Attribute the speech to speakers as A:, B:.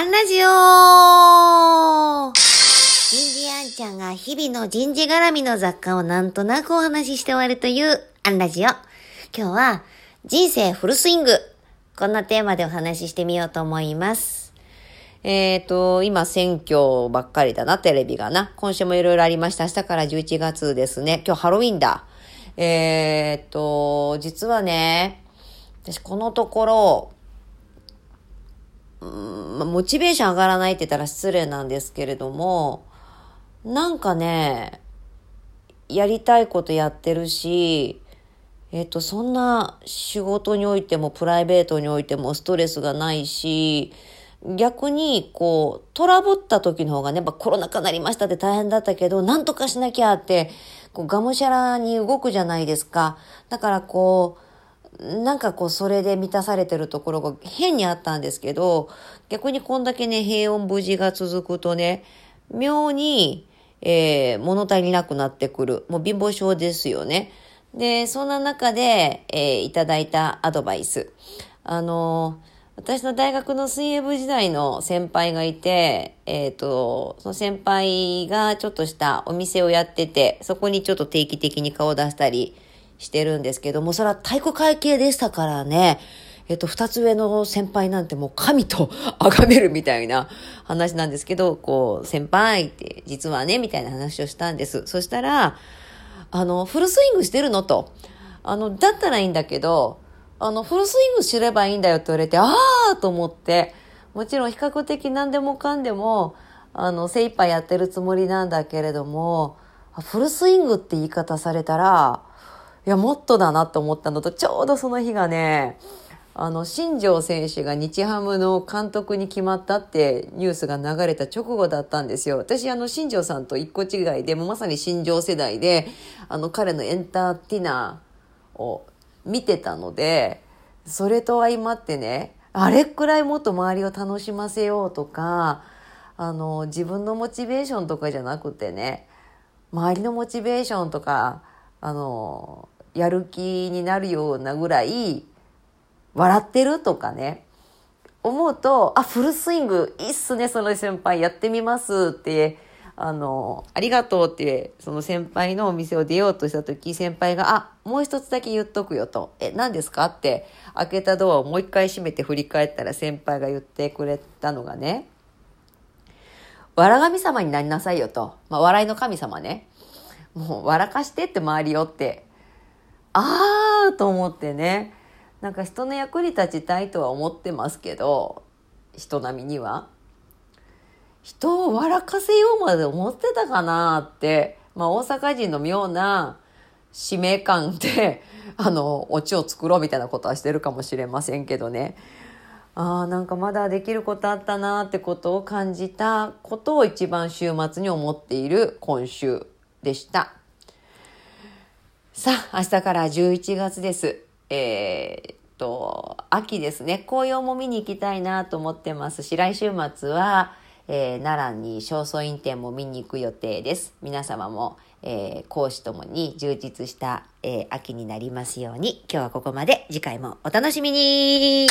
A: アンラジオ人事アンちゃんが日々の人事絡みの雑貨をなんとなくお話しして終わるというアンラジオ。今日は人生フルスイング。こんなテーマでお話ししてみようと思います。えっ、ー、と、今選挙ばっかりだな、テレビがな。今週もいろいろありました。明日から11月ですね。今日ハロウィンだ。えっ、ー、と、実はね、私このところ、まあ、モチベーション上がらないって言ったら失礼なんですけれども、なんかね、やりたいことやってるし、えっ、と、そんな仕事においてもプライベートにおいてもストレスがないし、逆に、こう、トラブった時の方がね、やっぱコロナ禍になりましたって大変だったけど、なんとかしなきゃって、こう、がむしゃらに動くじゃないですか。だからこう、なんかこうそれで満たされてるところが変にあったんですけど、逆にこんだけね、平穏無事が続くとね、妙に、えー、物足りなくなってくる。もう貧乏症ですよね。で、そんな中で、えー、いただいたアドバイス。あの私の大学の水泳部時代の先輩がいて、えっ、ー、と、その先輩がちょっとしたお店をやってて、そこにちょっと定期的に顔を出したり、してるんですけども、それは体育会系でしたからね、えっと、二つ上の先輩なんてもう神と崇めるみたいな話なんですけど、こう、先輩って実はね、みたいな話をしたんです。そしたら、あの、フルスイングしてるのと。あの、だったらいいんだけど、あの、フルスイングすればいいんだよって言われて、ああと思って、もちろん比較的何でもかんでも、あの、精一杯やってるつもりなんだけれども、フルスイングって言い方されたら、いや、もっとだなと思ったのと、ちょうどその日がね、あの、新庄選手が日ハムの監督に決まったってニュースが流れた直後だったんですよ。私、あの、新庄さんと一個違いで、もまさに新庄世代で、あの、彼のエンターテイナーを見てたので、それと相まってね、あれくらいもっと周りを楽しませようとか、あの、自分のモチベーションとかじゃなくてね、周りのモチベーションとか、あの、やる気になるようなぐらい、笑ってるとかね、思うと、あ、フルスイング、いいっすね、その先輩、やってみますって、あの、ありがとうって、その先輩のお店を出ようとした時、先輩が、あ、もう一つだけ言っとくよと。え、何ですか？って、開けたドアをもう一回閉めて振り返ったら先輩が言ってくれたのがね、わら神様になりなさいよと。まあ、笑いの神様ね。もう笑かしてって周りよって。あーと思ってね。なんか人の役に立ちたいとは思ってますけど、人並みには。人を笑かせようまで思ってたかなって、まあ大阪人の妙な使命感で、あの、オチを作ろうみたいなことはしてるかもしれませんけどね。ああ、なんかまだできることあったなってことを感じたことを一番週末に思っている今週でした。さあ、明日から11月です。えー、っと、秋ですね。紅葉も見に行きたいなと思ってますし、来週末は、えー、奈良に正倉院展も見に行く予定です。皆様も、えー、講師ともに充実した、えー、秋になりますように、今日はここまで。次回もお楽しみに